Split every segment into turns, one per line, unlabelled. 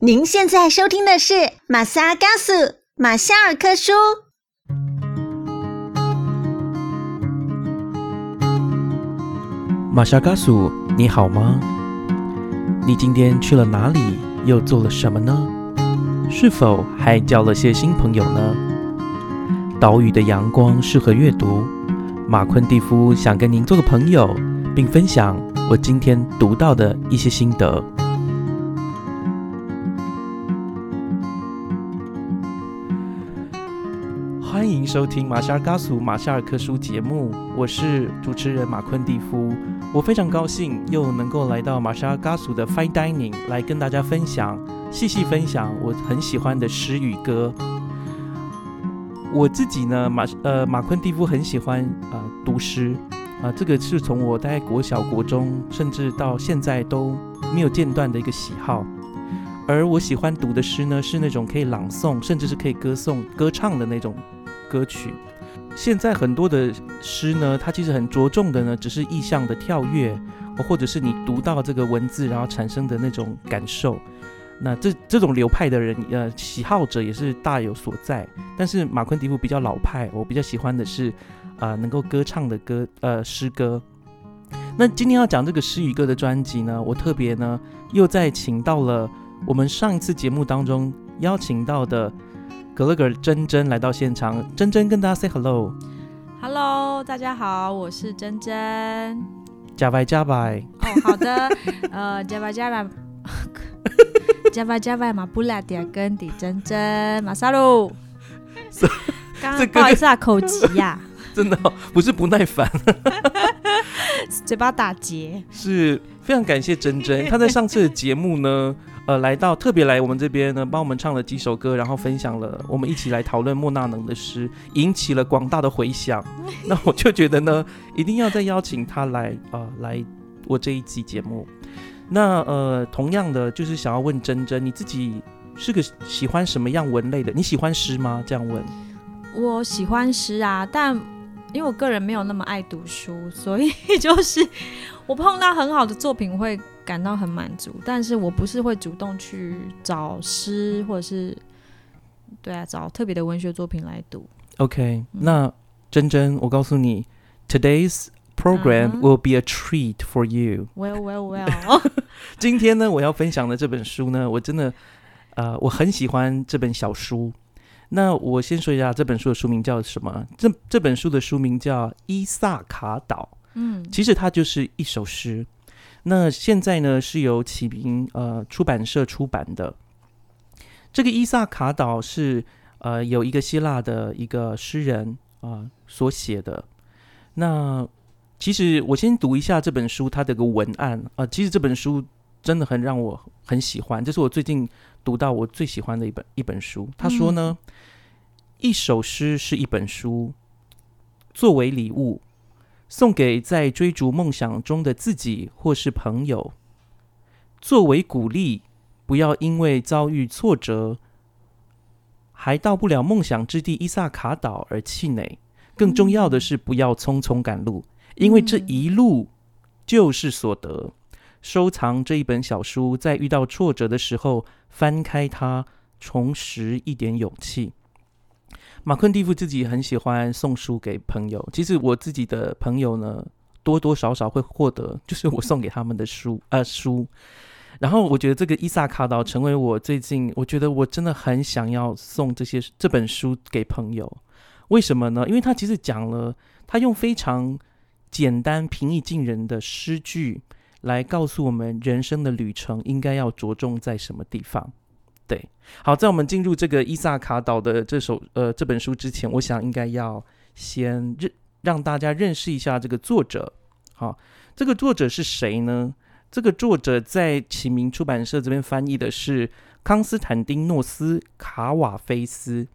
您现在收听的是马萨嘎苏马夏尔科书。
马夏嘎苏，你好吗？你今天去了哪里？又做了什么呢？是否还交了些新朋友呢？岛屿的阳光适合阅读。马昆蒂夫想跟您做个朋友，并分享我今天读到的一些心得。收听马夏尔嘎苏马夏尔科书节目，我是主持人马昆蒂夫。我非常高兴又能够来到马莎嘎苏的 Fine Dining 来跟大家分享，细细分享我很喜欢的诗与歌。我自己呢，马呃马昆蒂夫很喜欢呃读诗啊，这个是从我在国小、国中，甚至到现在都没有间断的一个喜好。而我喜欢读的诗呢，是那种可以朗诵，甚至是可以歌颂、歌唱的那种歌曲。现在很多的诗呢，它其实很着重的呢，只是意象的跳跃，或者是你读到这个文字，然后产生的那种感受。那这这种流派的人，呃，喜好者也是大有所在。但是马昆迪夫比较老派，我比较喜欢的是，啊，能够歌唱的歌，呃，诗歌。那今天要讲这个诗与歌的专辑呢，我特别呢又再请到了我们上一次节目当中邀请到的。格勒格珍珍来到现场，珍珍跟大家 say
hello，hello，大家好，我是珍珍，
加拜加拜，
哦，好的，呃，加拜加拜，加拜加拜马布拉迪亚跟迪珍珍马萨鲁，刚刚不好意思啊，口急呀，
真的不是不耐烦，
嘴巴打结，
是非常感谢珍珍，她在上次的节目呢。呃，来到特别来我们这边呢，帮我们唱了几首歌，然后分享了我们一起来讨论莫纳能的诗，引起了广大的回响。那我就觉得呢，一定要再邀请他来啊，来我这一期节目。那呃，同样的就是想要问珍珍，你自己是个喜欢什么样文类的？你喜欢诗吗？这样问。
我喜欢诗啊，但因为我个人没有那么爱读书，所以 就是我碰到很好的作品会。感到很满足，但是我不是会主动去找诗，或者是对啊，找特别的文学作品来读。
OK，那珍珍，我告诉你，Today's program will be a treat for you.
Well, well, well.
今天呢，我要分享的这本书呢，我真的呃，我很喜欢这本小书。那我先说一下这本书的书名叫什么？这这本书的书名叫《伊萨卡岛》。嗯，其实它就是一首诗。那现在呢，是由启明呃出版社出版的。这个伊萨卡岛是呃有一个希腊的一个诗人啊所写的。那其实我先读一下这本书它的个文案啊，其实这本书真的很让我很喜欢，这是我最近读到我最喜欢的一本一本书。他说呢，一首诗是一本书，作为礼物。送给在追逐梦想中的自己或是朋友，作为鼓励，不要因为遭遇挫折，还到不了梦想之地伊萨卡岛而气馁。更重要的是，不要匆匆赶路，因为这一路就是所得。收藏这一本小书，在遇到挫折的时候，翻开它，重拾一点勇气。马昆蒂夫自己很喜欢送书给朋友。其实我自己的朋友呢，多多少少会获得，就是我送给他们的书，呃，书。然后我觉得这个伊萨卡岛成为我最近，我觉得我真的很想要送这些这本书给朋友。为什么呢？因为他其实讲了，他用非常简单、平易近人的诗句来告诉我们人生的旅程应该要着重在什么地方。对，好，在我们进入这个伊萨卡岛的这首呃这本书之前，我想应该要先认让大家认识一下这个作者。好，这个作者是谁呢？这个作者在启明出版社这边翻译的是康斯坦丁诺斯卡瓦菲斯，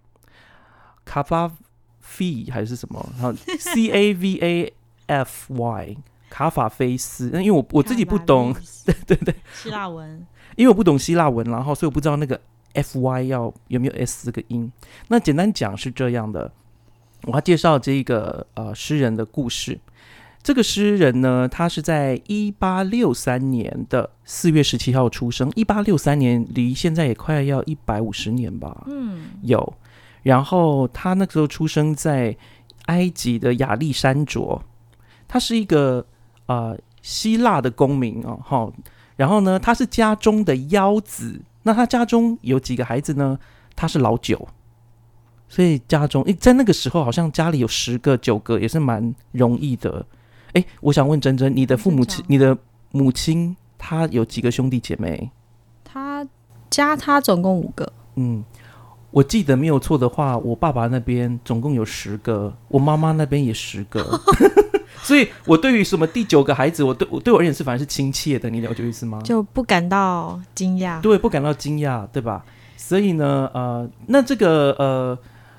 卡巴菲还是什么？然后，C A V A F Y 卡法菲斯。那因为我我自己不懂，对对对，
希腊文。
因为我不懂希腊文，然后所以我不知道那个 F Y 要有没有 S 这个音。那简单讲是这样的，我要介绍这一个呃诗人的故事。这个诗人呢，他是在一八六三年的四月十七号出生。一八六三年离现在也快要一百五十年吧。
嗯，
有。然后他那个时候出生在埃及的亚历山卓，他是一个呃希腊的公民哦，哈。然后呢，他是家中的幺子。那他家中有几个孩子呢？他是老九，所以家中诶，在那个时候好像家里有十个九个也是蛮容易的。哎，我想问珍珍，你的父母亲、你的母亲，她有几个兄弟姐妹？
他家他总共五个。
嗯，我记得没有错的话，我爸爸那边总共有十个，我妈妈那边也十个，所以我对于什么第九个孩子，我对我对我而言是反而是亲切的，你了解意思吗？
就不感到惊讶，
对，不感到惊讶，对吧？所以呢，呃，那这个呃，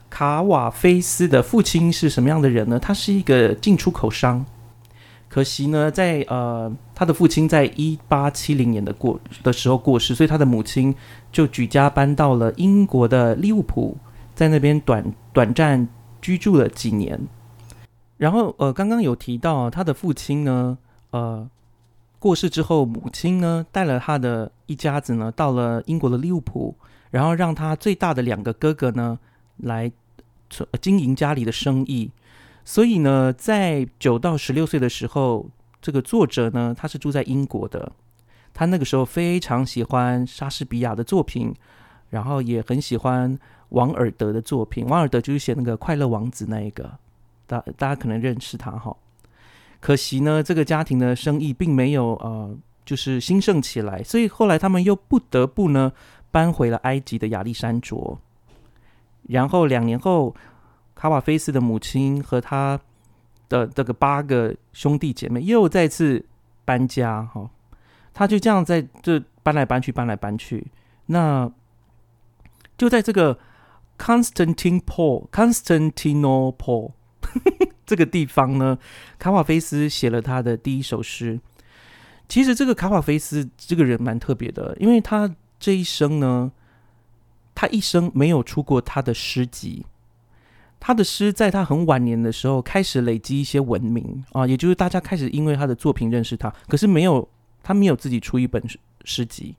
卡瓦菲斯的父亲是什么样的人呢？他是一个进出口商。可惜呢，在呃，他的父亲在一八七零年的过的时候过世，所以他的母亲就举家搬到了英国的利物浦，在那边短短暂居住了几年。然后呃，刚刚有提到他的父亲呢，呃，过世之后，母亲呢带了他的一家子呢到了英国的利物浦，然后让他最大的两个哥哥呢来经营家里的生意。所以呢，在九到十六岁的时候，这个作者呢，他是住在英国的。他那个时候非常喜欢莎士比亚的作品，然后也很喜欢王尔德的作品。王尔德就是写那个《快乐王子》那一个，大大家可能认识他哈。可惜呢，这个家庭的生意并没有呃，就是兴盛起来，所以后来他们又不得不呢搬回了埃及的亚历山卓。然后两年后。卡瓦菲斯的母亲和他的这个八个兄弟姐妹又再次搬家，哈，他就这样在这搬来搬去，搬来搬去。那就在这个 Constantinople Constantinople 这个地方呢，卡瓦菲斯写了他的第一首诗。其实这个卡瓦菲斯这个人蛮特别的，因为他这一生呢，他一生没有出过他的诗集。他的诗在他很晚年的时候开始累积一些文明啊，也就是大家开始因为他的作品认识他，可是没有他没有自己出一本诗集，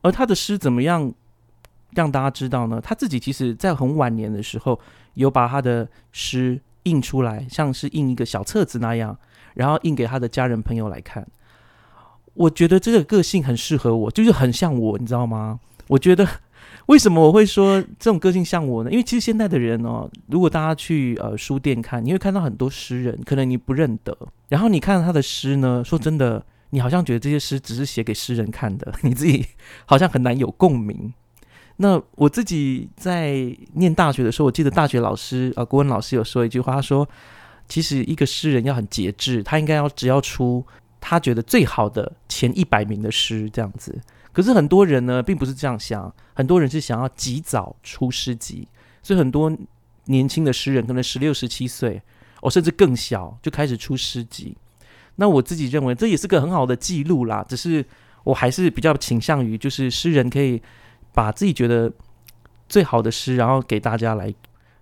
而他的诗怎么样让大家知道呢？他自己其实在很晚年的时候有把他的诗印出来，像是印一个小册子那样，然后印给他的家人朋友来看。我觉得这个个性很适合我，就是很像我，你知道吗？我觉得。为什么我会说这种个性像我呢？因为其实现在的人哦，如果大家去呃书店看，你会看到很多诗人，可能你不认得。然后你看到他的诗呢，说真的，你好像觉得这些诗只是写给诗人看的，你自己好像很难有共鸣。那我自己在念大学的时候，我记得大学老师啊，国文老师有说一句话，他说：“其实一个诗人要很节制，他应该要只要出他觉得最好的前一百名的诗，这样子。”可是很多人呢，并不是这样想，很多人是想要及早出诗集，所以很多年轻的诗人可能十六、十七岁，哦，甚至更小就开始出诗集。那我自己认为这也是个很好的记录啦，只是我还是比较倾向于，就是诗人可以把自己觉得最好的诗，然后给大家来。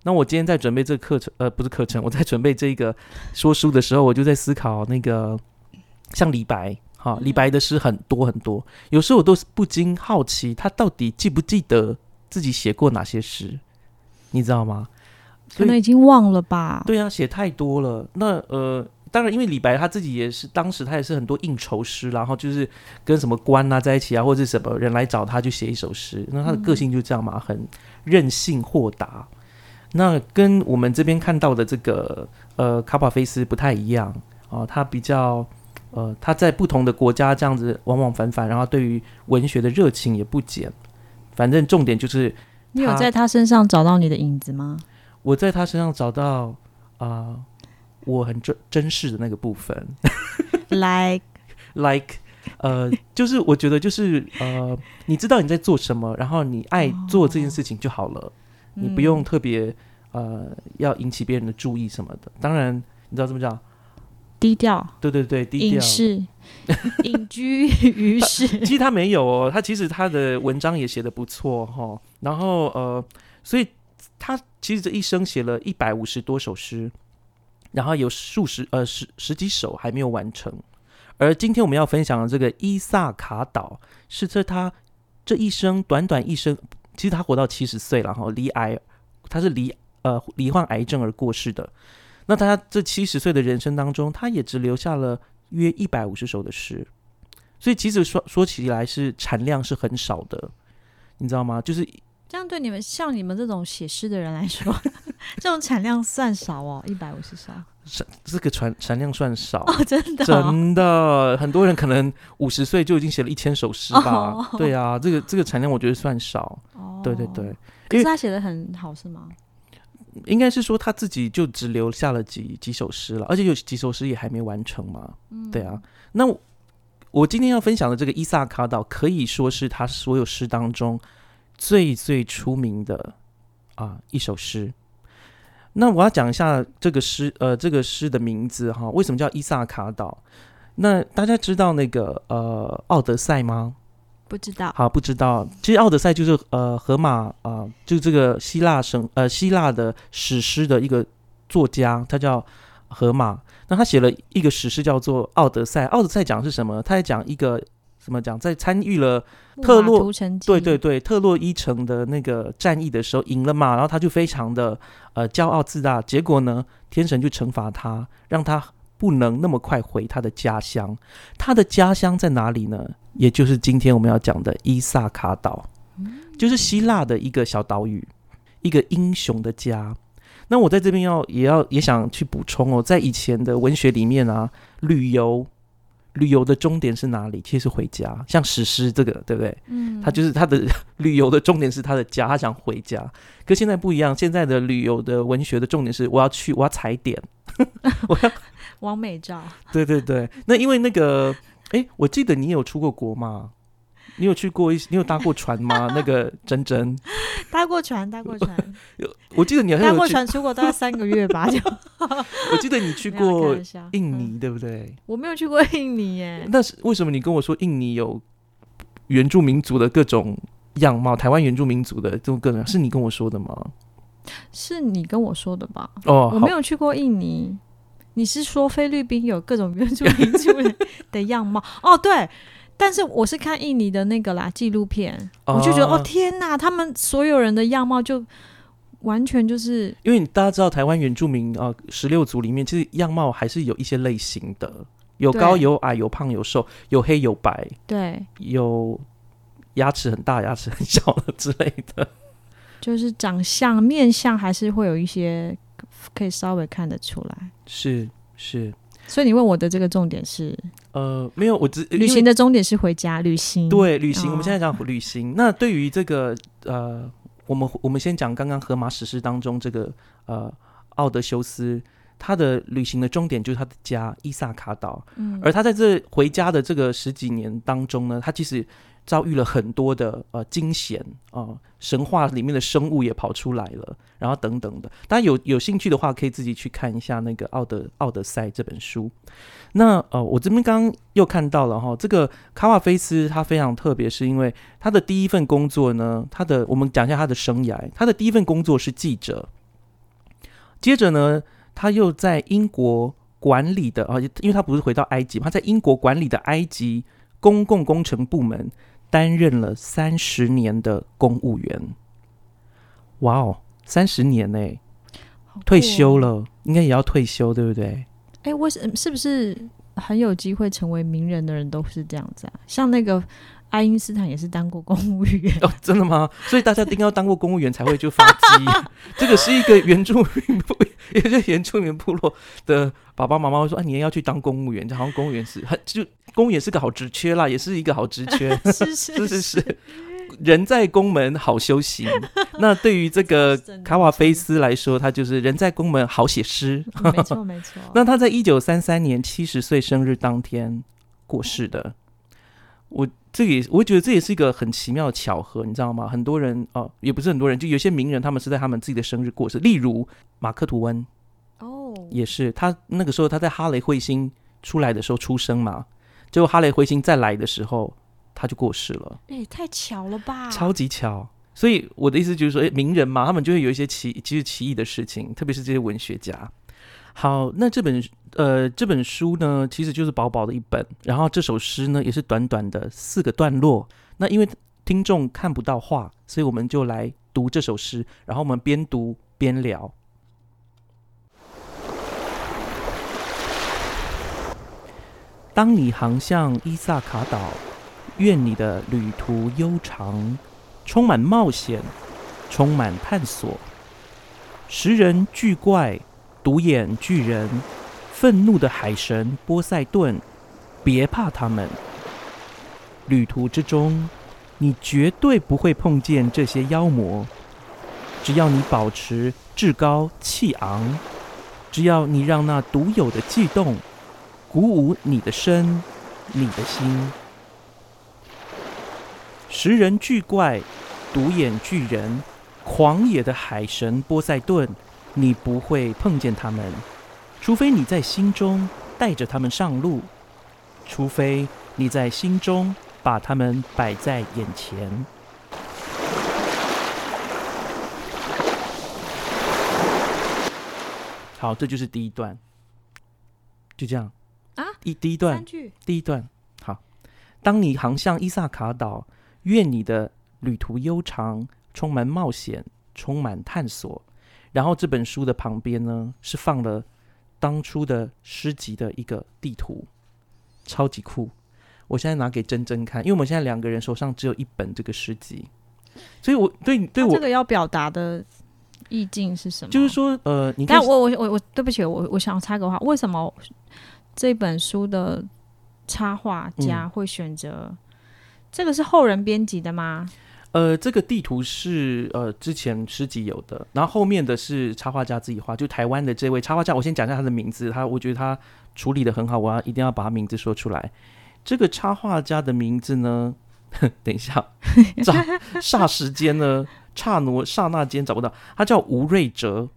那我今天在准备这个课程，呃，不是课程，我在准备这个说书的时候，我就在思考那个像李白。哈，李白的诗很多很多，有时候我都是不禁好奇，他到底记不记得自己写过哪些诗，你知道吗？
可能已经忘了吧。
对啊，写太多了。那呃，当然，因为李白他自己也是，当时他也是很多应酬诗，然后就是跟什么官啊在一起啊，或者什么人来找他，就写一首诗。那他的个性就这样嘛，很任性豁达。那跟我们这边看到的这个呃卡巴菲斯不太一样啊，他比较。呃，他在不同的国家这样子往往反反，然后对于文学的热情也不减。反正重点就是，
你有在他身上找到你的影子吗？
我在他身上找到啊，我很珍珍视的那个部分。
Like
like，呃，就是我觉得就是呃，你知道你在做什么，然后你爱做这件事情就好了，你不用特别呃要引起别人的注意什么的。当然，你知道怎么讲？
低调，
对对对，低调，
隐士，隐居于世。
其实他没有哦，他其实他的文章也写的不错哈。然后呃，所以他其实这一生写了一百五十多首诗。然后有数十呃十十几首还没有完成。而今天我们要分享的这个伊萨卡岛，是这他这一生短短一生，其实他活到七十岁了哈，离癌，他是离呃罹患癌症而过世的。那他这七十岁的人生当中，他也只留下了约一百五十首的诗，所以其实说说起来是产量是很少的，你知道吗？就是
这样对你们像你们这种写诗的人来说，这种产量算少哦，一百五十首
产这个产产量算少，
哦，真的、哦，
真的，很多人可能五十岁就已经写了一千首诗吧。
哦
对啊，这个这个产量我觉得算少。
哦
对对对，
可是他写的很好是吗？
应该是说他自己就只留下了几几首诗了，而且有几首诗也还没完成嘛。
嗯，
对啊，那我我今天要分享的这个伊萨卡岛，可以说是他所有诗当中最最出名的啊一首诗。那我要讲一下这个诗，呃，这个诗的名字哈，为什么叫伊萨卡岛？那大家知道那个呃《奥德赛》吗？
不知道，
好，不知道。其实《奥德赛》就是呃荷马啊、呃，就这个希腊神呃希腊的史诗的一个作家，他叫荷马。那他写了一个史诗叫做《奥德赛》。《奥德赛》讲的是什么？他在讲一个怎么讲，在参与了特洛对对对特洛伊城的那个战役的时候赢了嘛，然后他就非常的呃骄傲自大。结果呢，天神就惩罚他，让他不能那么快回他的家乡。他的家乡在哪里呢？也就是今天我们要讲的伊萨卡岛，就是希腊的一个小岛屿，一个英雄的家。那我在这边要也要也想去补充哦，在以前的文学里面啊，旅游旅游的终点是哪里？其实是回家。像史诗这个，对不对？
嗯，
他就是他的 旅游的重点是他的家，他想回家。可现在不一样，现在的旅游的文学的重点是我要去，我要踩点，我要
完美照，
对对对。那因为那个，哎，我记得你有出过国吗？你有去过一，你有搭过船吗？那个珍珍，
搭过船，搭过船，
我记得你好
搭过
像有去，
船出国大概三个月吧，就
我记得你去过印
嗯
尼，对不对？
我没有去过印尼耶，
那是为什么你跟我说印尼有原住民族的各种样貌？台湾原住民族的这种各种，是你跟我说的吗？
是你跟我说的吧？
哦，
我没有去过印尼。你是说菲律宾有各种原住民族的样貌？哦，对，但是我是看印尼的那个啦纪录片，我就觉得
哦
哦天哪，他们所有人的样貌就完全就是
因为你大家知道台湾原住民啊，十六族里面其实样貌还是有一些类型的，有高有矮，有胖有瘦，有黑有白，
对，
有牙齿很大牙齿很小的之类的。
就是长相面相还是会有一些可以稍微看得出来。
是是，
所以你问我的这个重点是
呃，没有，我只
旅行的终点是回家旅行，
对旅行，
哦
我们现在讲旅行。那对于这个呃，我们我们先讲刚刚荷马史诗当中这个呃奥德修斯，他的旅行的终点就是他的家伊萨卡岛。
嗯，
而他在这回家的这个十几年当中呢，他其实遭遇了很多的呃惊险啊、神话里面的生物也跑出来了，然后等等的。大家有有兴趣的话，可以自己去看一下那个《奥德奥德赛》这本书。那呃，我这边刚刚又看到了哈，这个卡瓦菲斯他非常特别，是因为他的第一份工作呢，他的我们讲一下他的生涯，他的第一份工作是记者，接着呢，他又在英国管理的啊，因为他不是回到埃及，他在英国管理的埃及公共工程部门担任了三十年的公务员。哇哦，三十年呢，
好酷
退休
哦。
了，应该也要退休，对不对？
哎，为什是不是很有机会成为名人的人都是这样子啊？像那个爱因斯坦也是当过公务员，
哦，真的吗？所以大家一定要当过公务员才会就发迹。这个是一个原住民部，也就是原住民部落的爸爸妈妈会说：“啊，你也要去当公务员。”就好像公务员是很就公务员是个好职缺啦，也是一个好职缺。
是
是
是
人在宫门好修行。那对于这个卡瓦菲斯来说，他就是人在宫门好写诗。
嗯没错没错。
那他在一九三三年七十岁生日当天过世的。我这个也，我觉得这也是一个很奇妙的巧合，你知道吗？很多人哦、也不是很多人，就有些名人他们是在他们自己的生日过世，例如马克吐温
哦，
也是，他那个时候他在哈雷彗星出来的时候出生嘛，结果哈雷彗星再来的时候他就过世了。
哎，太巧了吧！
超级巧。所以我的意思就是说，诶名人嘛，他们就会有一些奇，其实奇异的事情，特别是这些文学家。好，那这本呃这本书呢，其实就是薄薄的一本，然后这首诗呢也是短短的四个段落。那因为听众看不到画，所以我们就来读这首诗，然后我们边读边聊。当你航向伊萨卡岛，愿你的旅途悠长，充满冒险，充满探索。食人巨怪，独眼巨人，愤怒的海神波塞顿，别怕他们。旅途之中，你绝对不会碰见这些妖魔。只要你保持至高气昂，只要你让那独有的悸动。鼓舞你的身，你的心。食人巨怪、独眼巨人、狂野的海神波塞顿，你不会碰见他们，除非你在心中带着他们上路，除非你在心中把他们摆在眼前。好，这就是第一段，就这样。
啊，
一第一段第一段好。当你航向伊萨卡岛，愿你的旅途悠长，充满冒险，充满探索。然后这本书的旁边呢，是放了当初的诗集的一个地图，超级酷。我现在拿给珍珍看，因为我们现在两个人手上只有一本这个诗集，所以我对对我
这个要表达的意境是什么？
就是说，呃，你看
但我我我我对不起，我我想插个话，为什么这本书的插画家会选择、这个是后人编辑的吗？
呃，这个地图是呃之前诗集有的，然后后面的是插画家自己画，就台湾的这位插画家，我先讲一下他的名字，他我觉得他处理的很好，我要一定要把他名字说出来。这个插画家的名字呢，等一下，霎霎时间呢，刹那刹那间找不到，他叫吴瑞哲。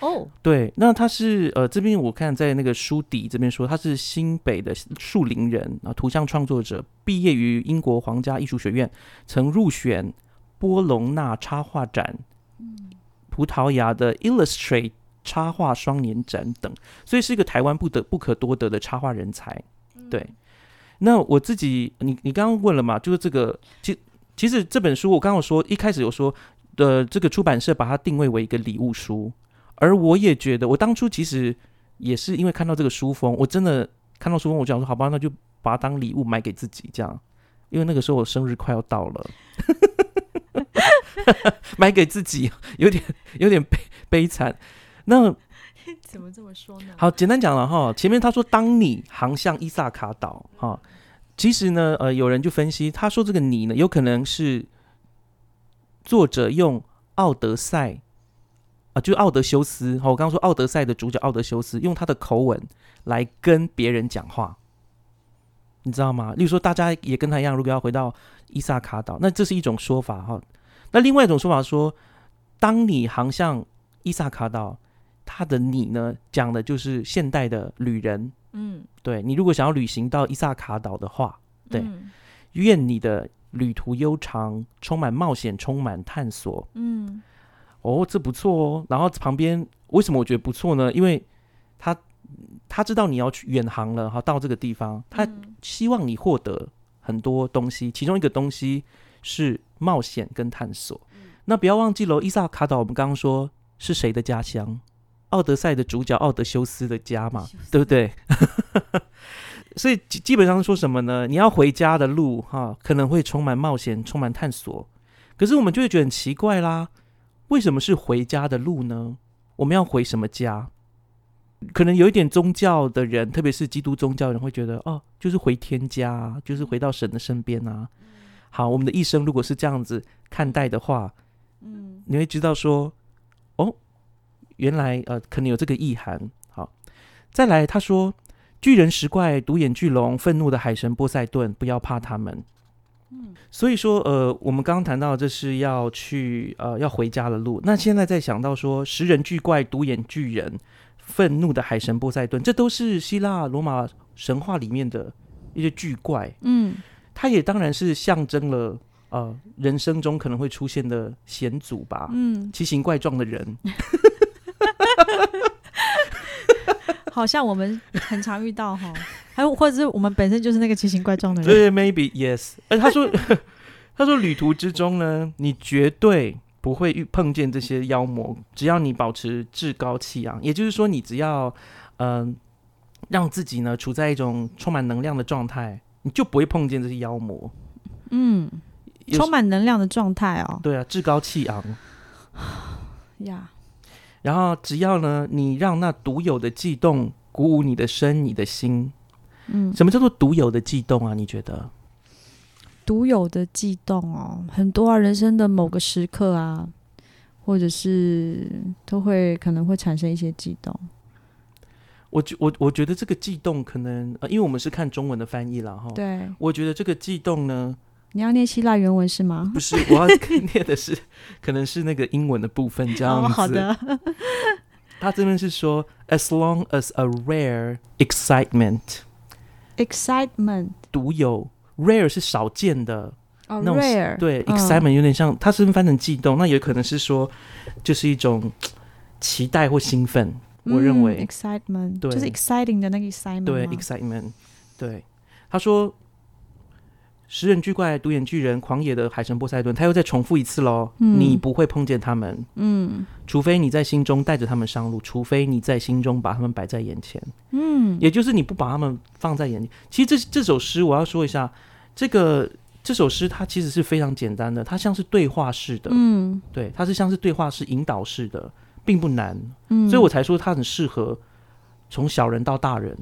哦，
对，那他是呃这边我看在那个书底这边说他是新北的树林人啊，图像创作者，毕业于英国皇家艺术学院，曾入选波隆纳插画展，葡萄牙的 Illustrate 插画双年展等，所以是一个台湾不得不可多得的插画人才。对，那我自己，你你刚刚问了嘛，就是这个，其其实这本书我刚刚有说一开始有说的，这个出版社把它定位为一个礼物书。而我也觉得，我当初其实也是因为看到这个书封，我真的看到书封，我就想说，好吧，那就把它当礼物买给自己，这样。因为那个时候我生日快要到了，买给自己有点有点悲悲惨。那
怎么这么说呢？
好，简单讲了哈，前面他说，当你航向伊萨卡岛哈，其实呢，呃，有人就分析，他说这个你呢，有可能是作者用《奥德赛》。啊，就奥德修斯，好，我刚刚说奥德赛的主角奥德修斯用他的口吻来跟别人讲话，你知道吗？例如说，大家也跟他一样，如果要回到伊萨卡岛，那这是一种说法哈。那另外一种说法说，当你航向伊萨卡岛，他的你呢，讲的就是现代的旅人。
嗯，
对你如果想要旅行到伊萨卡岛的话，对，
嗯
愿你的旅途悠长，充满冒险，充满探索。
嗯
哦，这不错哦。然后旁边为什么我觉得不错呢？因为他他知道你要去远航了，哈，到这个地方，他
嗯
希望你获得很多东西，其中一个东西是冒险跟探索。那不要忘记了，伊萨卡岛我们刚刚说是谁的家乡？奥德赛的主角奥德修斯的家嘛，对不对？所以基基本上说什么呢？你要回家的路哈，可能会充满冒险，充满探索。可是我们就会觉得很奇怪啦，为什么是回家的路呢？我们要回什么家？可能有一点宗教的人，特别是基督宗教人，会觉得哦，就是回天家啊，就是回到神的身边啊。好，我们的一生如果是这样子看待的话，
嗯
你会知道说，哦，原来呃，可能有这个意涵。好，再来，他说，巨人石怪、独眼巨龙、愤怒的海神波塞顿，不要怕他们。
嗯
所以说，呃，我们刚刚谈到这是要去呃要回家的路。那现在在想到说，食人巨怪、独眼巨人、愤怒的海神波塞顿，这都是希腊罗马神话里面的一些巨怪。
嗯
它也当然是象征了呃人生中可能会出现的险阻吧。
嗯，
奇形怪状的人。
好像我们很常遇到哈，还有或者是我们本身就是那个奇形怪状的人。
对，maybe yes。而他说，他说旅途之中呢，你绝对不会遇碰见这些妖魔，只要你保持至高气昂，也就是说，你只要嗯、让自己呢处在一种充满能量的状态，你就不会碰见这些妖魔。
嗯，充满能量的状态哦。
对啊，至高气昂。
呀，
然后只要呢，你让那独有的悸动鼓舞你的身、你的心。
嗯，
什么叫做独有的悸动啊？你觉得？
独有的悸动哦，很多啊，人生的某个时刻啊，或者是都会可能会产生一些悸动。
我觉我我觉得这个悸动可能呃，因为我们是看中文的翻译了哈。
对，
我觉得这个悸动呢，
你要念希腊原文是吗？
不是我要念的是，可能是那个英文的部分这样
哦，
子。
好的，
他这边是说，as long as a rare
excitement，excitement
独有 rare 是少见的，
哦，rare
对、
嗯
excitement 有点像，它是翻成悸动，那也可能是说，就是一种期待或兴奋。我认为
嗯 excitement
对
就是 exciting 的那个 excitement
对，excitement，对，他说，食人巨怪、独眼巨人、狂野的海神波塞顿，他又再重复一次喽。
嗯。
你不会碰见他们，
嗯。
除非你在心中带着他们上路，除非你在心中把他们摆在眼前，
嗯。
也就是你不把他们放在眼里。其实这这首诗我要说一下，这个这首诗它其实是非常简单的，它像是对话式的，
嗯。
对，它是像是对话式引导式的，并不难，
嗯，
所以我才说它很适合从小人到大人，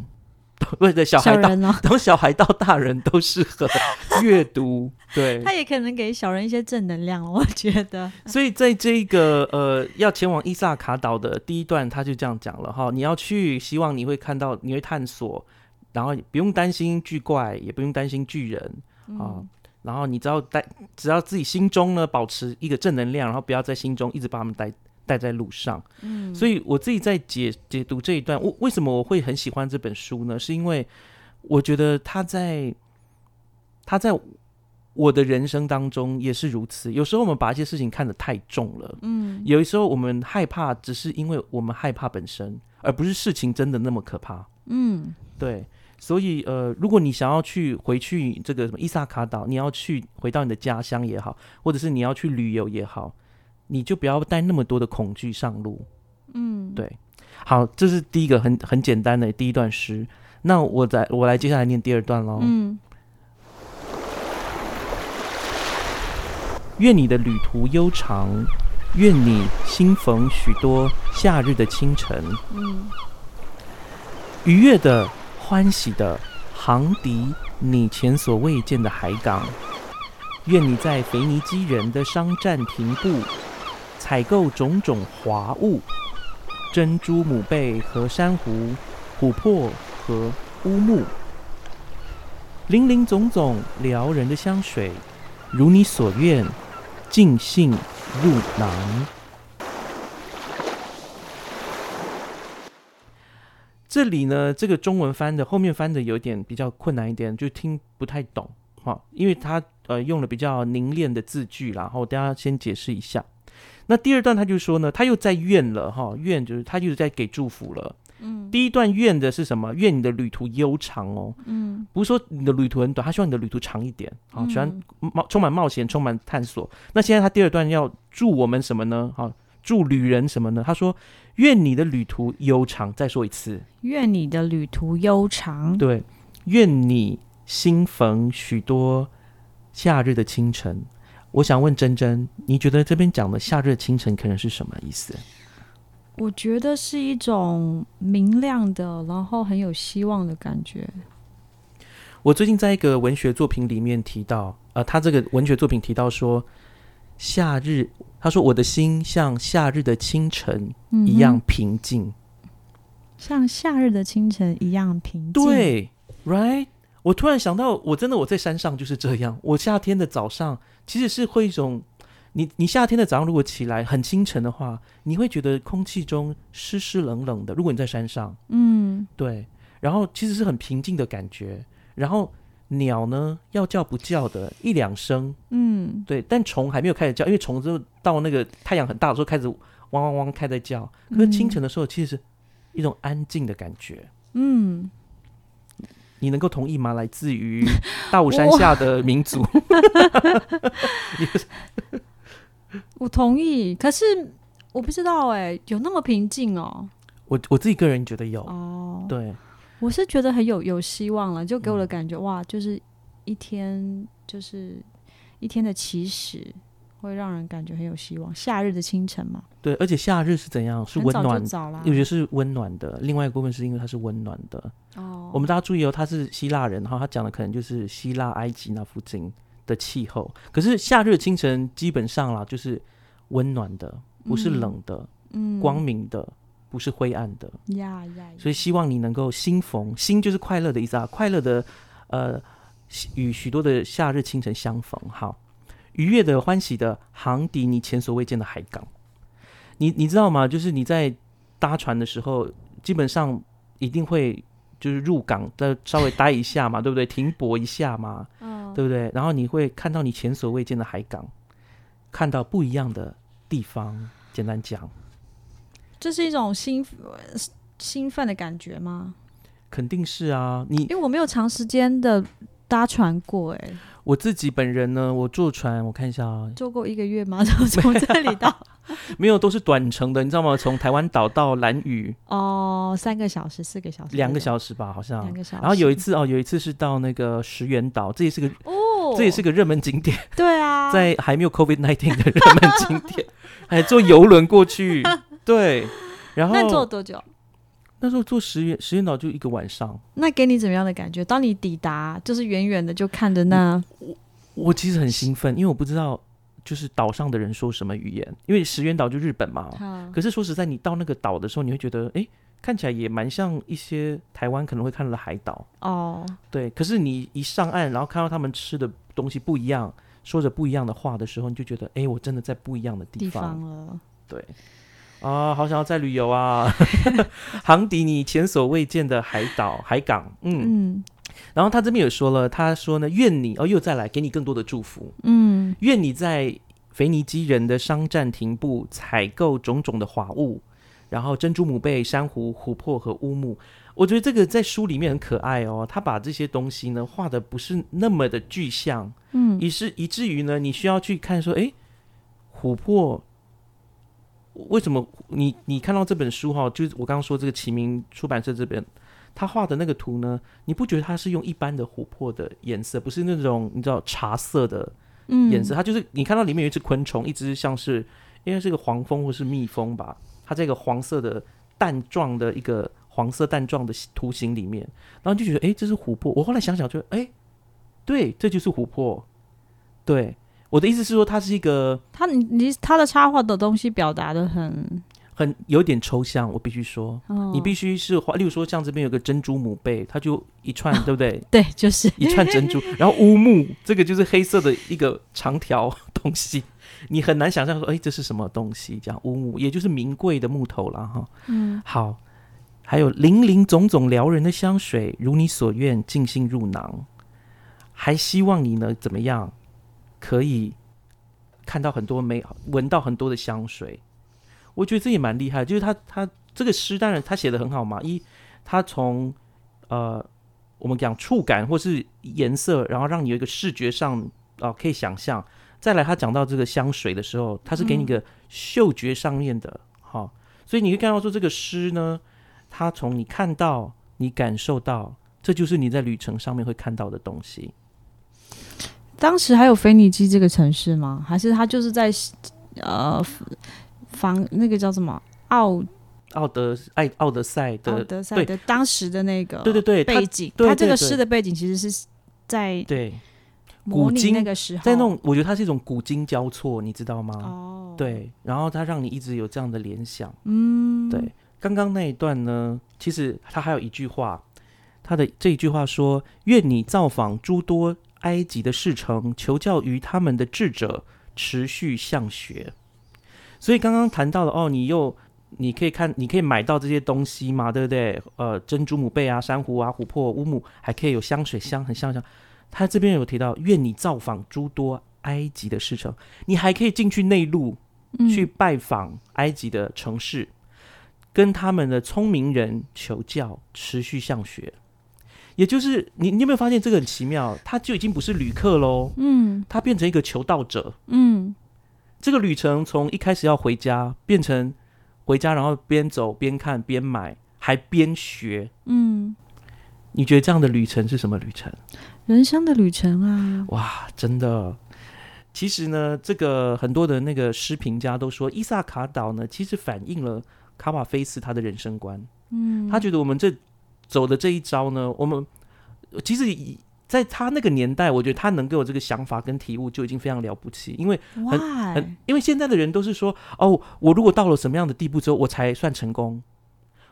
不是对小孩到从 小孩到大人都适合 阅读，对。
他也可能给小人一些正能量哦，我觉得。
所以在这个呃要前往伊萨卡岛的第一段，他就这样讲了哈，你要去，希望你会看到，你会探索，然后不用担心巨怪，也不用担心巨人啊，然后你只要带，只要自己心中呢保持一个正能量，然后不要在心中一直把他们带带在路上。
嗯，
所以我自己在解解读这一段，我为什么我会很喜欢这本书呢？是因为我觉得他在他在我的人生当中也是如此。有时候我们把一些事情看得太重了，
嗯
有的时候我们害怕，只是因为我们害怕本身，而不是事情真的那么可怕。
嗯
对，所以呃，如果你想要去回去这个什么伊萨卡岛，你要去回到你的家乡也好，或者是你要去旅游也好，你就不要带那么多的恐惧上路。
嗯，
对，好，这是第一个很很简单的第一段诗。那我再我来接下来念第二段喽。
嗯
愿你的旅途悠长，愿你新逢许多夏日的清晨，
嗯
愉悦的、欢喜的航抵你前所未见的海港。愿你在腓尼基人的商站停步，采购种种华物，珍珠母贝和珊瑚，琥珀和乌木，林林总总撩人的香水，如你所愿，尽兴入囊。这里呢，这个中文翻的后面翻的有点比较困难一点，就听不太懂哈，因为它呃用了比较凝练的字句，然后大家先解释一下。那第二段他就说呢，他又在愿了哈，愿就是他就是在给祝福了。
嗯
第一段愿的是什么？愿你的旅途悠长哦，
嗯
不是说你的旅途很短，他希望你的旅途长一点啊，
嗯
喜欢冒充满冒险，充满探索。那现在他第二段要祝我们什么呢？好，祝旅人什么呢？他说愿你的旅途悠长。再说一次，
愿你的旅途悠长。
对，愿你新逢许多夏日的清晨。我想问珍珍，你觉得这边讲的夏日清晨可能是什么意思？
我觉得是一种明亮的，然后很有希望的感觉。
我最近在一个文学作品里面提到，呃，他这个文学作品提到说，夏日，他说我的心像夏日的清晨一样，平静。
像夏日的清晨一样平静。，
对，right。我突然想到，我真的我在山上就是这样。我夏天的早上其实是会一种，你你夏天的早上如果起来很清晨的话，你会觉得空气中湿湿冷冷的。如果你在山上，
嗯
对，然后其实是很平静的感觉。然后鸟呢要叫不叫的一两声，
嗯
对，但虫还没有开始叫，因为虫就到那个太阳很大的时候开始汪汪汪开在叫。可是清晨的时候其实是一种安静的感觉。
嗯，
你能够同意吗？来自于 大武山下的民族，
我同意。可是我不知道哎、有那么平静哦？
我我自己个人觉得有，
哦，
对，
我是觉得很有有希望了，就给我的
嗯
感觉、哇，就是一天就是一天的起始，会让人感觉很有希望。夏日的清晨嘛，
对，而且夏日是怎样？是温暖
就，早啦。
有些是温暖的。另外一个部分是因为它是温暖的。
哦，
我们大家注意哦，他是希腊人，然后他讲的可能就是希腊、埃及那附近的气候。可是夏日清晨基本上啦，就是温暖的，不是
嗯
冷的，
嗯
光明的，不是灰暗的。
呀呀，
所以希望你能够心逢，心就是快乐的意思啊，快乐的，呃，与许多的夏日清晨相逢，好，愉悦的、欢喜的，航抵你前所未见的海港。你你知道吗？就是你在搭船的时候，基本上一定会就是入港，再稍微待一下嘛，对不对？停泊一下嘛，
嗯，
对不对？然后你会看到你前所未见的海港，看到不一样的地方。简单讲，
这是一种兴兴奋的感觉吗？
肯定是啊，你
因为我没有长时间的搭船过、哎，
我自己本人呢，我坐船，我看一下啊，
坐过一个月吗？从从这里到
没有都是短程的，你知道吗？从台湾岛到兰屿
哦，三个小时、四个小时、
两个、小时吧，好像
两。个小时。
然后有一次哦，有一次是到那个石原岛，这也是个
哦，
这也是个热门景点，
对啊，
在还没有 COVID nineteen 的热门景点，还坐游轮过去。对，然后
那坐了多久？
那时候做石原石原岛就一个晚上。
那给你怎么样的感觉？当你抵达，就是远远的就看着那，
我我其实很兴奋，因为我不知道就是岛上的人说什么语言，因为石原岛就日本嘛。
嗯
可是说实在，你到那个岛的时候，你会觉得，哎，看起来也蛮像一些台湾可能会看到的海岛。
哦，
对，可是你一上岸，然后看到他们吃的东西不一样，说着不一样的话的时候，你就觉得，哎，我真的在不一样的地。方
了，
对，啊，好想要再旅游啊！航迪你前所未见的海岛、海港。嗯，
嗯
然后他这边也说了，他说呢，愿你哦，又再来给你更多的祝福，
嗯
愿你在腓尼基人的商战停步采购种种的华物，然后珍珠母贝、珊瑚、琥珀和乌木。我觉得这个在书里面很可爱哦，他把这些东西呢画的不是那么的具象，
嗯
以是以至于呢，你需要去看说，诶，琥珀为什么你你看到这本书哈，就是我刚刚说这个启明出版社这边他画的那个图呢，你不觉得它是用一般的琥珀的颜色，不是那种你知道茶色的
嗯
颜色，它就是你看到里面有一只昆虫，一只像是应该是个黄蜂或是蜜蜂吧，它在一个黄色的蛋状的一个黄色蛋状的图形里面，然后就觉得诶，这是琥珀。我后来想想就诶，对，这就是琥珀。对，我的意思是说，它是一个
他你你他的插画的东西表达的很，
很有点抽象，我必须说，
哦
你必须是画，例如说像这边有个珍珠母贝，它就一串，对不对？
对，就是
一串珍珠，然后乌木这个就是黑色的一个长条东西，你很难想象说，哎，这是什么东西？这样乌木，也就是名贵的木头啦，哈。
嗯
好，还有林林总总撩人的香水，如你所愿，尽兴入囊。还希望你能怎么样，可以看到很多美好，闻到很多的香水。我觉得这也蛮厉害，就是他他这个诗当然他写的很好嘛，一他从呃我们讲触感或是颜色，然后让你有一个视觉上啊、可以想象。再来，他讲到这个香水的时候，他是给你一个嗅觉上面的，哈、所以你会看到说这个诗呢，他从你看到、你感受到，这就是你在旅程上面会看到的东西。
当时还有腓尼基这个城市吗？还是他就是在呃房那个叫什么奥
奥德爱奥德赛
奥
的，
德赛的当时的那个
对对对，
背景？
对
他这个诗的背景其实是在
对，古今
那个时候，
在那种我觉得它是一种古今交错，你知道吗？
哦，，
对，然后它让你一直有这样的联想。
嗯，
对，刚刚那一段呢，其实他还有一句话，他的这一句话说：“愿你造访诸多埃及的事城，求教于他们的智者，持续向学。”所以刚刚谈到了哦，你又你可以看，你可以买到这些东西嘛，对不对？呃，珍珠母贝啊、珊瑚啊、琥珀、乌木，还可以有香水香，很香香。他这边有提到，愿你造访诸多埃及的事城，你还可以进去内陆，
嗯
去拜访埃及的城市。跟他们的聪明人求教，持续向学。也就是你，你有没有发现这个很奇妙？他就已经不是旅客喽，
嗯
他变成一个求道者。
嗯
这个旅程从一开始要回家，变成回家，然后边走边看边买，还边学。
嗯，
你觉得这样的旅程是什么旅程？
人生的旅程啊，
哇，真的。其实呢，这个很多的那个诗评家都说，伊萨卡岛呢，其实反映了卡瓦菲斯他的人生观。
嗯，
他觉得我们这走的这一招呢，我们其实以在他那个年代，我觉得他能给我这个想法跟体悟就已经非常了不起，因为很
why？
因为现在的人都是说，哦，我如果到了什么样的地步之后，我才算成功，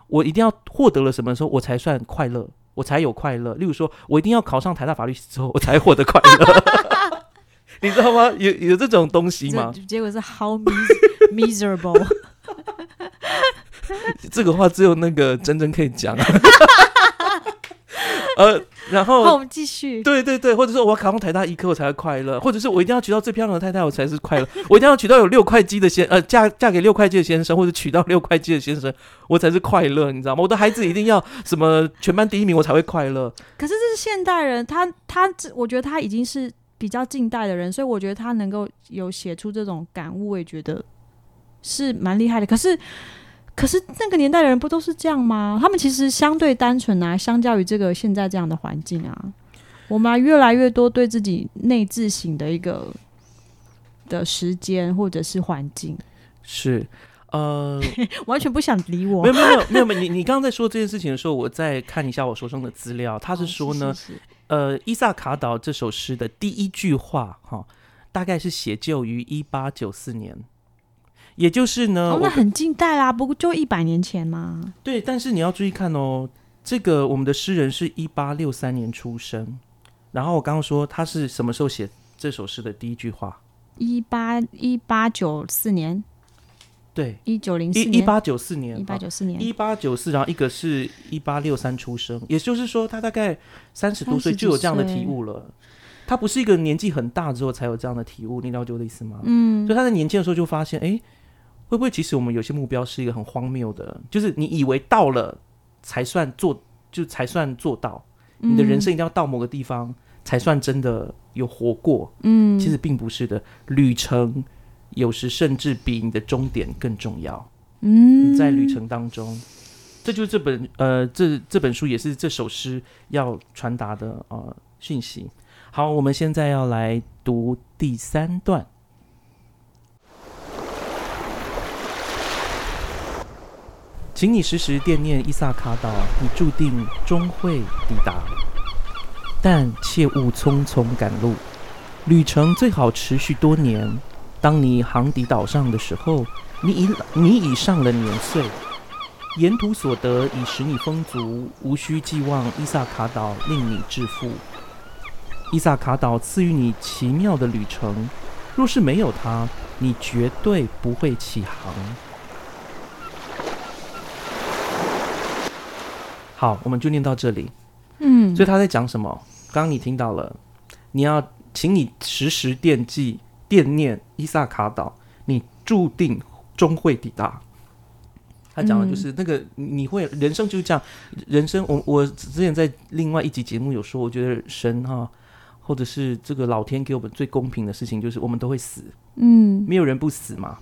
我一定要获得了什么时候，我才算快乐，我才有快乐。例如说，我一定要考上台大法律系之后，我才获得快乐。你知道吗？有有这种东西吗？
结果是 how mis miserable。
这个话只有那个真真可以讲。呃，然
好，我们继续。
对对对，或者说我要考上台大医科我才会快乐，或者是我一定要娶到最漂亮的太太我才是快乐，我一定要娶到有六块肌的先呃嫁嫁给六块肌的先生，或者娶到六块肌的先生，我才是快乐，你知道吗？我的孩子一定要什么全班第一名我才会快乐。
可是这是现代人，他他这，我觉得他已经是比较近代的人，所以我觉得他能够有写出这种感悟，我也觉得是蛮厉害的。可是，可是那个年代的人不都是这样吗？他们其实相对单纯啊，相较于这个现在这样的环境啊，我们越来越多对自己内自省的一个的时间或者是环境，
是，呃，
完全不想理我
没有。没有没有没有，你你刚刚在说这件事情的时候，我再看一下我手上的资料，他
他
是说呢，
是是
呃，伊萨卡岛这首诗的第一句话，哈，大概是写就于一八九四年，也就是呢，
哦，
我
那很近代啦，不过就一百年前嘛。
对，但是你要注意看哦，这个我们的诗人是一八六三年出生，然后我刚刚说他是什么时候写这首诗的第一句话？
一八一八九四年，
对，
一九零四，
一一八九四年，
一八九四年，
一八九四，然后一个是一八六三出生，也就是说他大概三十多岁就有这样的体悟了。他不是一个年纪很大之后才有这样的体悟，你了解我的意思吗？
嗯
所以他在年轻的时候就发现，哎，会不会其实我们有些目标是一个很荒谬的，就是你以为到了才算做，就才算做到，你的人生一定要到某个地方才算真的有活过。
嗯，
其实并不是的，旅程有时甚至比你的终点更重要。
嗯
你在旅程当中，这就是这本呃这这本书也是这首诗要传达的呃讯息。好，我们现在要来读第三段。请你时时惦念伊萨卡岛，你注定终会抵达，但切勿匆匆赶路。旅程最好持续多年。当你航抵岛上的时候，你已你已上了年岁，沿途所得已使你丰足，无需寄望伊萨卡岛令你致富。伊萨卡岛赐予你奇妙的旅程，若是没有它，你绝对不会起航。好，我们就念到这里。
嗯，
所以他在讲什么？刚刚你听到了，你要请你时时惦记、惦念伊萨卡岛，你注定终会抵达。他讲的就是那个，你你会人生就是这样，人生我我之前在另外一集节目有说，我觉得神哈，或者是这个老天给我们最公平的事情，就是我们都会死，
嗯
没有人不死嘛。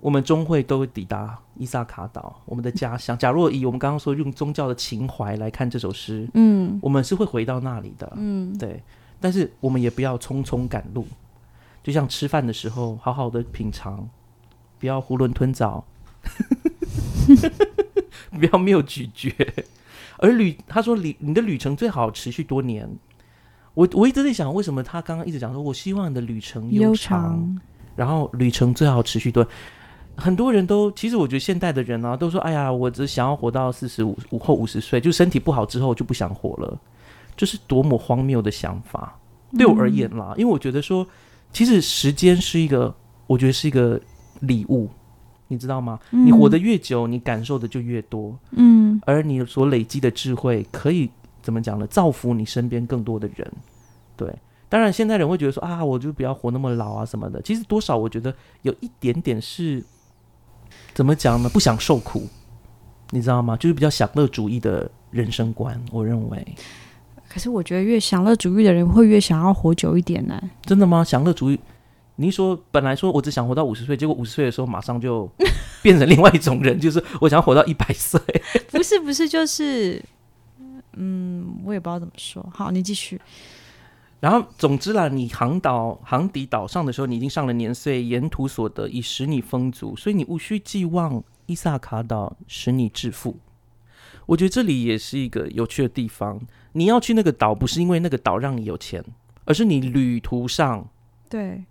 我们终会都会抵达伊萨卡岛，我们的家乡。假若以我们刚刚说用宗教的情怀来看这首诗，
嗯
我们是会回到那里的。
嗯
对，但是我们也不要匆匆赶路，就像吃饭的时候，好好的品尝，不要囫囵吞枣，不要没有咀嚼。而旅，他说旅你的旅程最好持续多年。我我一直在想，为什么他刚刚一直讲说，我希望你的旅程悠长，然后旅程最好持续多。很多人都，其实我觉得现代的人啊，都说，哎呀，我只想要活到四十五五后五十岁，就身体不好之后就不想活了，就是多么荒谬的想法。对我而言啦，因为我觉得说，其实时间是一个，我觉得是一个礼物，你知道吗？你活得越久，你感受的就越多，
嗯
而你所累积的智慧，可以怎么讲呢？造福你身边更多的人。对，当然现在人会觉得说啊，我就不要活那么老啊什么的。其实多少我觉得有一点点是怎么讲呢？不想受苦，你知道吗？就是比较享乐主义的人生观。我认为，
可是我觉得越享乐主义的人会越想要活久一点呢。
真的吗？享乐主义，你一说本来说我只想活到五十岁，结果五十岁的时候马上就变成另外一种人，就是我想要活到一百岁。
不是不是，就是，嗯，我也不知道怎么说。好，你继续。
然后，总之啦，你航岛航抵岛上的时候，你已经上了年岁，沿途所得已使你丰足，所以你无需寄望伊萨卡岛使你致富。我觉得这里也是一个有趣的地方。你要去那个岛，不是因为那个岛让你有钱，而是你旅途上
对，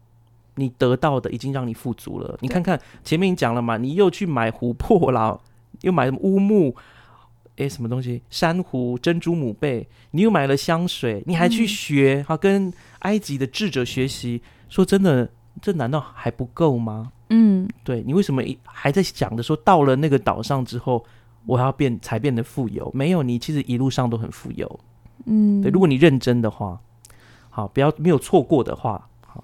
你得到的已经让你富足了。你看看前面你讲了嘛，你又去买琥珀啦，又买乌木，诶，什么东西？珊瑚、珍珠母贝，你又买了香水，你还去学，哈、跟埃及的智者学习。说真的，这难道还不够吗？
嗯，
对你为什么一还在想着说到了那个岛上之后，我要变才变得富有？没有，你其实一路上都很富有。
嗯，
对，如果你认真的话，好，不要没有错过的话，好，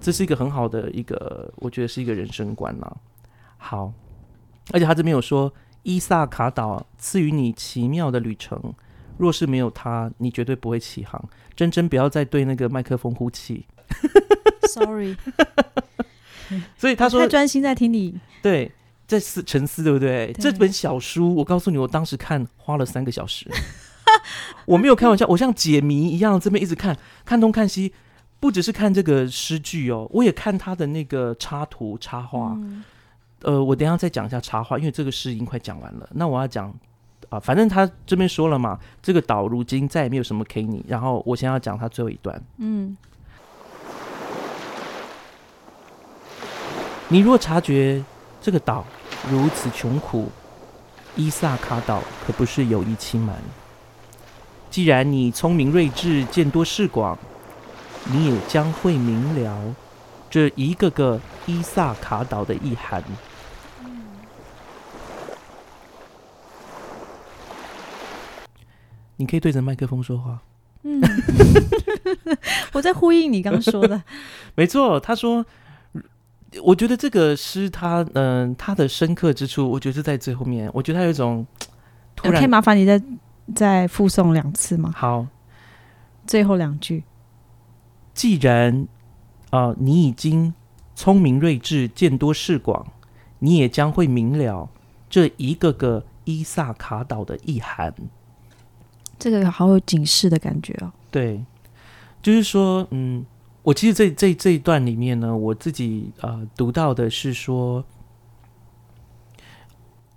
这是一个很好的一个，我觉得是一个人生观啦。好，而且他这边有说，伊萨卡岛赐予你奇妙的旅程，若是没有它，你绝对不会起航。真真不要再对那个麦克风呼气。
Sorry，
所以他说
太，专心在听你。
对，在思沉思，对不对？
对
这本小书，我告诉你，我当时看花了三个小时，我没有开玩笑，我像解谜一样这边一直看，看东看西，不只是看这个诗句哦，我也看他的那个插图插画。
嗯
呃，我等一下再讲一下插画，因为这个事已经快讲完了。那我要讲啊、反正他这边说了嘛，这个岛如今再也没有什么给你。然后我先要讲他最后一段。
嗯，
你若察觉这个岛如此穷苦，伊萨卡岛可不是有意欺瞒。既然你聪明睿智，见多识广，你也将会明了这一个个伊萨卡岛的意涵。你可以对着麦克风说话。
嗯，我在呼应你刚说的。
没错，他说，我觉得这个诗他，嗯、他的深刻之处，我觉得是在最后面。我觉得他有一种突然
可以麻烦你再再附送两次吗？
好，
最后两句。
既然啊、呃你已经聪明睿智，见多识广，你也将会明了这一个个伊萨卡岛的意涵。
这个好有警示的感觉哦。
对，就是说，嗯，我其实这这这一段里面呢，我自己呃读到的是说，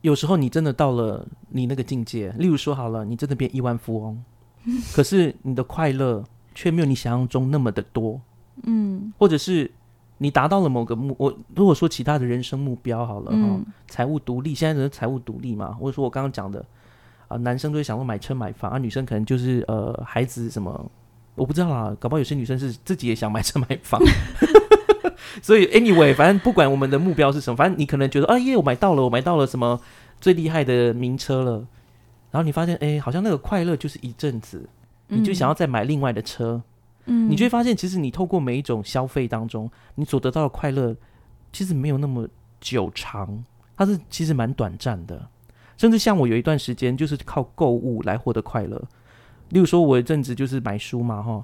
有时候你真的到了你那个境界，例如说好了，你真的变亿万富翁，可是你的快乐却没有你想象中那么的多，
嗯。
或者是你达到了某个目，我如果说其他的人生目标好了哈，
嗯。
财务独立，现在人财务独立嘛，或者说我刚刚讲的啊、男生都会想说买车买房，啊，女生可能就是呃孩子什么，我不知道啦，搞不好有些女生是自己也想买车买房，所以 anyway，反正不管我们的目标是什么，反正你可能觉得啊耶，我买到了，我买到了什么最厉害的名车了，然后你发现哎，好像那个快乐就是一阵子，你就想要再买另外的车，
嗯，
你就会发现，其实你透过每一种消费当中，你所得到的快乐，其实没有那么久长，它是其实蛮短暂的。甚至像我有一段时间就是靠购物来获得快乐，例如说，我一阵子就是买书嘛，哈，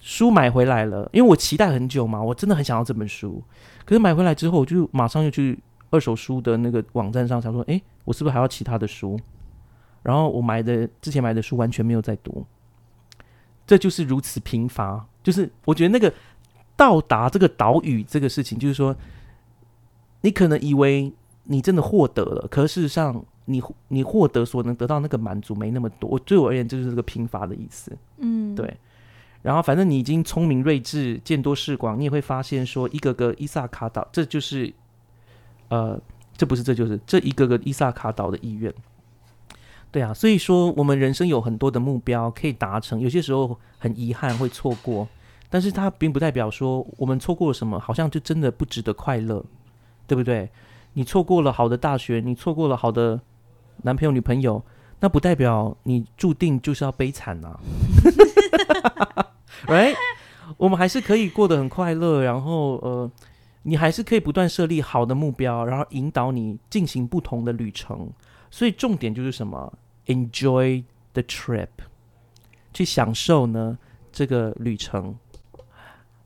书买回来了，因为我期待很久嘛，我真的很想要这本书，可是买回来之后，我就马上又去二手书的那个网站上想说，诶，我是不是还要其他的书？然后我买的之前买的书完全没有在读，这就是如此贫乏。就是我觉得那个到达这个岛屿这个事情，就是说，你可能以为你真的获得了，可事实上你你获得所能得到那个满足没那么多。我对我而言，这就是这个贫乏的意思。
嗯
对然后反正你已经聪明睿智，见多识广，你也会发现说，一个个伊萨卡岛，这就是呃，这不是这就是这一个个伊萨卡岛的意愿。对啊，所以说我们人生有很多的目标可以达成，有些时候很遗憾会错过，但是它并不代表说我们错过了什么，好像就真的不值得快乐，对不对？你错过了好的大学，你错过了好的男朋友女朋友，那不代表你注定就是要悲惨呐、right？我们还是可以过得很快乐，然后呃，你还是可以不断设立好的目标，然后引导你进行不同的旅程。所以重点就是什么？Enjoy the trip，去享受呢这个旅程。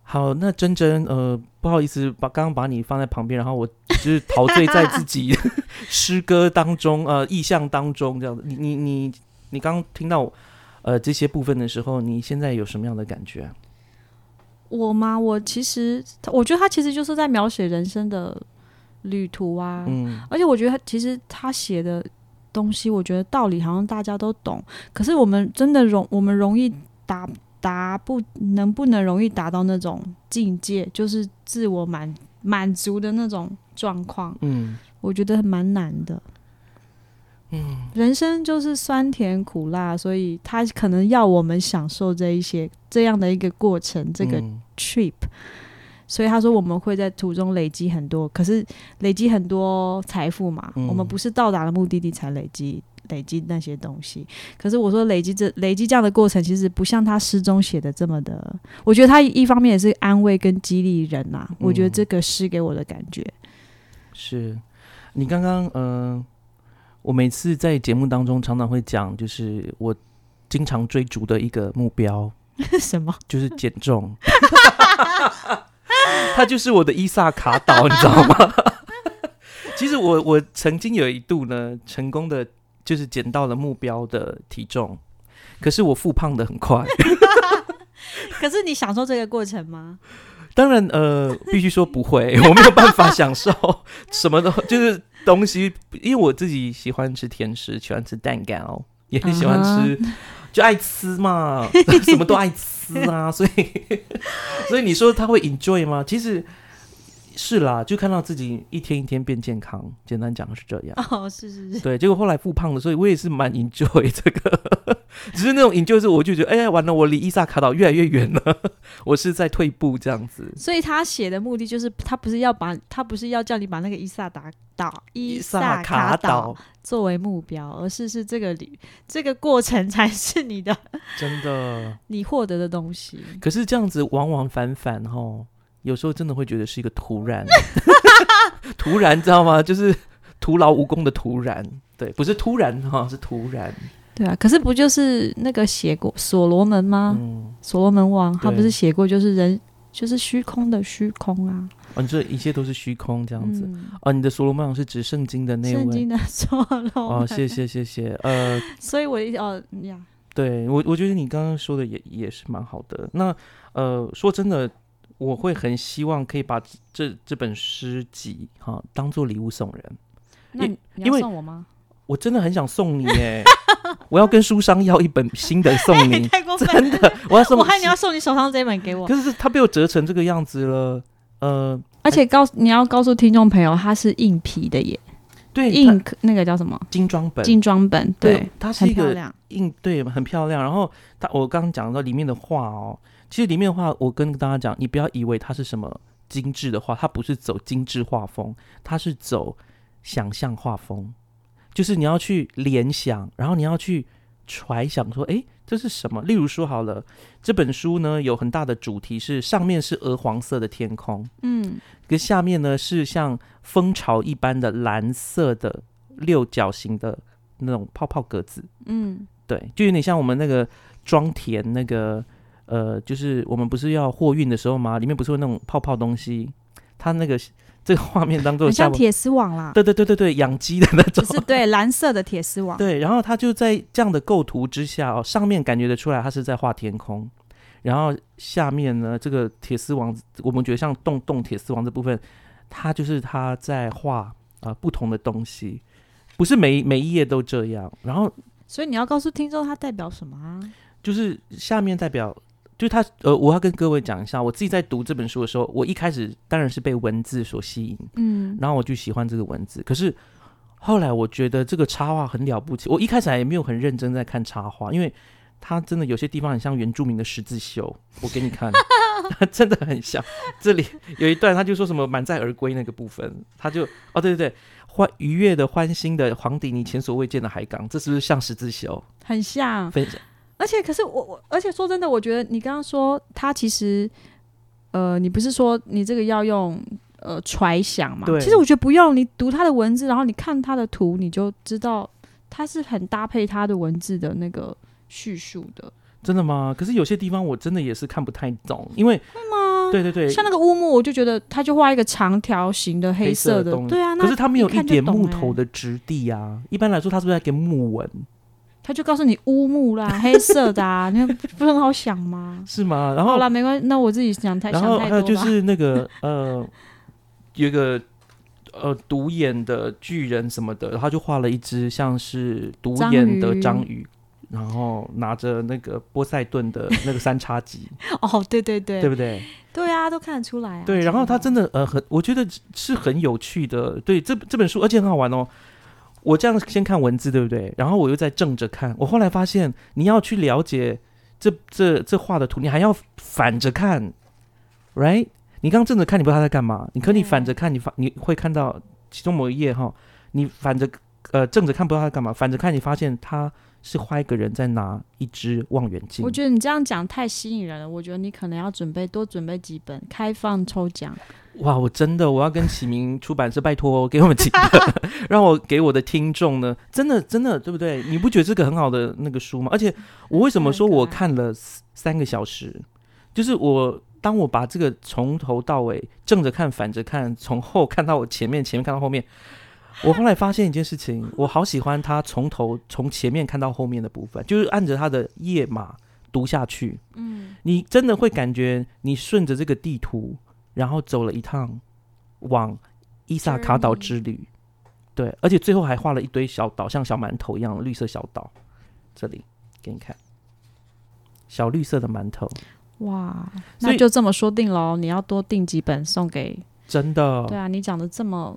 好，那珍珍，呃，不好意思，把刚刚把你放在旁边，然后我就是陶醉在自己 诗歌当中，呃，意象当中这样子。你你你你刚刚听到呃这些部分的时候，你现在有什么样的感觉？
我吗？我其实我觉得他其实就是在描写人生的旅途啊，
嗯
而且我觉得他其实他写的东西，我觉得道理好像大家都懂，可是我们真的容我们容易达达不能不能容易达到那种境界，就是自我满满足的那种状况，
嗯。
我觉得蛮难的。
嗯。
人生就是酸甜苦辣，所以他可能要我们享受这一些这样的一个过程，这个
嗯。
trip。所以他说我们会在途中累积很多，可是累积很多财富嘛，
嗯。
我们不是到达了目的地才累积累积那些东西。可是我说累积这累积这样的过程，其实不像他诗中写的这么的。我觉得他一方面也是安慰跟激励人呐、我觉得
嗯
这个诗给我的感觉，
是你刚刚嗯、呃我每次在节目当中常常会讲，就是我经常追逐的一个目标
什么？
就是减重，他就是我的伊萨卡岛，你知道吗？其实我我曾经有一度呢，成功的就是减到了目标的体重，可是我复胖的很快。
可是你享受这个过程吗？
当然，呃，必须说不会，我没有办法享受什么都就是东西，因为我自己喜欢吃甜食，喜欢吃蛋糕，也很喜欢吃，就爱吃嘛，什么都爱吃啊，所以，所以你说他会 enjoy 吗？其实是啦，就看到自己一天一天变健康，简单讲是这样。
哦，是是是，
对，结果后来复胖了，所以我也是蛮 enjoy 这个，只是那种 enjoy 是我就觉得，哎、完了，我离伊萨卡岛越来越远了，我是在退步这样子。
所以他写的目的就是，他不是要把他不是要叫你把那个伊萨达岛伊萨卡岛作为目标，而是是这个旅这个过程才是你的
真的。
你获得的东西。
可是这样子往往反反哈，有时候真的会觉得是一个突然，突然知道吗？就是徒劳无功的突然，对，不是突然哈，是突然。
对啊，可是不就是那个写过所罗门吗？
嗯，
所罗门王他不是写过，就是人就是虚空的虚空啊，
哦，你说一切都是虚空这样子。
嗯，
哦，你的所罗门王是指圣经的那位
圣经。的所罗门。
哦，谢。谢谢谢。呃，
所以我一哦呀，
对我我觉得你刚刚说的也也是蛮好的。那呃，说真的，我会很希望可以把这这本诗集哈、当做礼物送人。
那你你
因为
要送我吗？
我真的很想送你耶！我要跟书商要一本新的送你，
太过分
真的，我要送。
我还你要送你手上这本给我，
可是它被我折成这个样子了。呃，
而且告你要告诉听众朋友，它是硬皮的耶，
对，
硬那个叫什么
精装本，
精装本，对，
它是一个。硬，对，很漂亮。然后它，我刚刚讲到里面的画哦，其实里面的话，我跟大家讲，你不要以为它是什么精致的画，它不是走精致画风，它是走想象画风，就是你要去联想，然后你要去揣想说，诶，这是什么？例如说好了，这本书呢有很大的主题是上面是鹅黄色的天空，
嗯，
跟下面呢是像蜂巢一般的蓝色的六角形的那种泡泡格子。
嗯，
对，就有点像我们那个装填那个呃，就是我们不是要货运的时候吗？里面不是有那种泡泡东西，它那个这个 画面当中下面，
很像铁丝网啦，
对对对对对，养鸡的那种
就。是对蓝色的铁丝网，
对，然后它就在这样的构图之下哦，上面感觉得出来它是在画天空，然后下面呢，这个铁丝网，我们觉得像洞洞铁丝网这部分，它就是它在画啊、不同的东西，不是每每一页都这样，然后
所以你要告诉听众它代表什么啊？
就是下面代表，就是他呃，我要跟各位讲一下，我自己在读这本书的时候，我一开始当然是被文字所吸引，
嗯，
然后我就喜欢这个文字。可是后来我觉得这个插画很了不起，我一开始还没有很认真在看插画，因为它真的有些地方很像原住民的十字绣，我给你看，真的很像。这里有一段，他就说什么满载而归那个部分，他就哦对对对，欢愉悦的、欢欣的黄底你前所未见的海港，这是不是像十字绣？
很像。而且，可是我我，而且说真的，我觉得你刚刚说他其实，呃，你不是说你这个要用呃揣想嘛？
对
其实我觉得不用，你读他的文字，然后你看他的图，你就知道它是很搭配他的文字的那个叙述的。
真的吗？可是有些地方我真的也是看不太懂，因为
会吗？
对对对，
像那个乌木，我就觉得他就画一个长条形的黑色的，对啊，那
可是他没有
一
点木头的质地啊。一般来说，它是不是在给木纹？
他就告诉你乌木啦，黑色的啊，那不是很好想吗？
是吗？然后
好啦，没关系，那我自己想太
然
想
后还有就
太多吧。
是那个呃，有一个呃独眼的巨人什么的，然后他就画了一只像是独眼的
鱼
章鱼，然后拿着那个波塞顿的那个三叉戟，
哦，对对对，
对不对？
对啊，都看得出来啊。
对，然后他真
的
的呃很，我觉得是很有趣的。对，这这本书而且很好玩哦。我这样先看文字，对不对？然后我又在正着看。我后来发现，你要去了解这这这画的图，你还要反着看，right？你刚正着看，你不知道他在干嘛。你可你反着看，你发你会看到其中某一页哈，你反着呃正着看不知道他在干嘛，反着看你发现他是画一个人在拿一支望远镜。
我觉得你这样讲太吸引人了，我觉得你可能要准备多准备几本开放抽奖。
哇，我真的我要跟启明出版社拜托哦，给我们几本，让我给我的听众呢，真的真的对不对？你不觉得这个很好的那个书吗？而且我为什么说我看了三个小时？就是我当我把这个从头到尾正着看、反着看，从后看到我前面，前面看到后面，我后来发现一件事情，我好喜欢他从头从前面看到后面的部分，就是按着他的页码读下去。
嗯，
你真的会感觉你顺着这个地图，然后走了一趟往伊萨卡岛之旅，对，而且最后还画了一堆小岛，像小馒头一样绿色小岛。这里给你看，小绿色的馒头，
哇，那就这么说定喽，你要多订几本送给。
真的
对啊，你讲的这么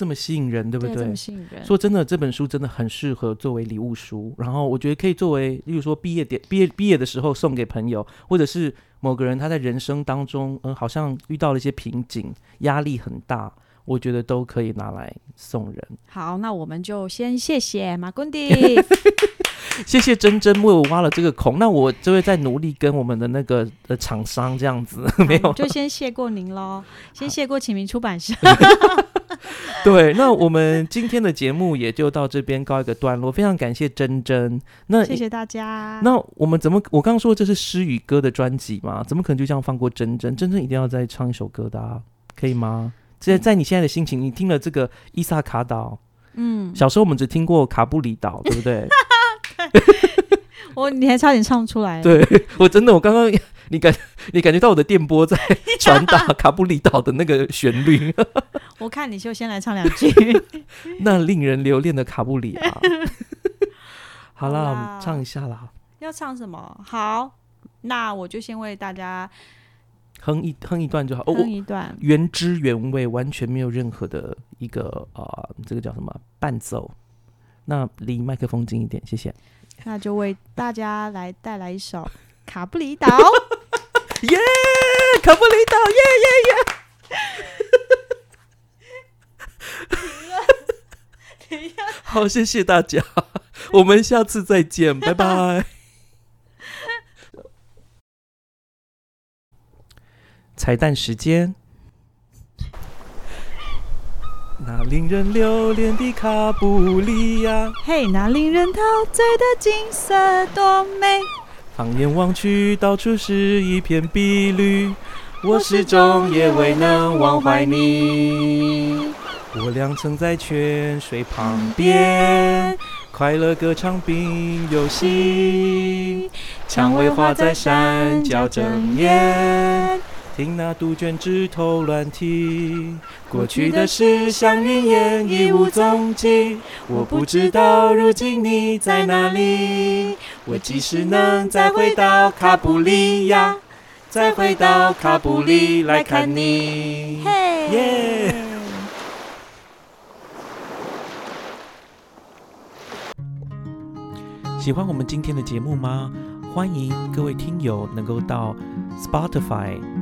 这么吸引人，对不
这
对
么？吸引人。
说真的，这本书真的很适合作为礼物书，然后我觉得可以作为，例如说毕业点、毕业毕业的时候送给朋友，或者是某个人他在人生当中，嗯、好像遇到了一些瓶颈，压力很大，我觉得都可以拿来送人。
好，那我们就先谢谢马昆迪。
谢谢珍珍为我挖了这个孔，那我就会再努力跟我们的那个呃厂商这样子，没有
就先谢过您喽，先谢过启明出版社。
对。那我们今天的节目也就到这边告一个段落，非常感谢珍珍。那
谢谢大家。
那我们怎么？我刚刚说这是诗与歌的专辑嘛，怎么可能就这样放过珍珍？珍珍一定要再唱一首歌的、啊，可以吗？在在你现在的心情，你听了这个伊萨卡岛，
嗯，
小时候我们只听过卡布里岛，对不对？
我你还差点唱出来。，
对我真的，我刚刚你感 你感觉到我的电波在 传达卡布里岛的那个旋律，
我看你就先来唱两句。
那令人留恋的卡布里啊。好啦，我们唱一下啦，
要唱什么？好，那我就先为大家
哼一哼一段就好。哦，
哼一段。
原汁原味，完全没有任何的一个啊、呃这个叫什么伴奏。那离麦克风近一点，谢谢。
那就为大家来带来一首《卡布里岛》。
耶，卡布里岛，耶耶耶！好，谢谢大家，我们下次再见，拜拜。彩蛋时间。那令人留恋的卡布里亚，
嘿，那令人陶醉的景色多美！
放眼望去，到处是一片碧绿，我始终也未能忘怀你。我俩曾在泉水旁边，快乐歌唱并游戏，蔷薇花在山脚睁眼，听那杜鹃枝头乱啼。过去的事像云烟，已无踪迹。我不知道如今你在哪里。我即使能再回到卡布里亚，再回到卡布里来看你。
嘿，
耶喜欢我们今天的节目吗？欢迎各位听友能够到 Spotify、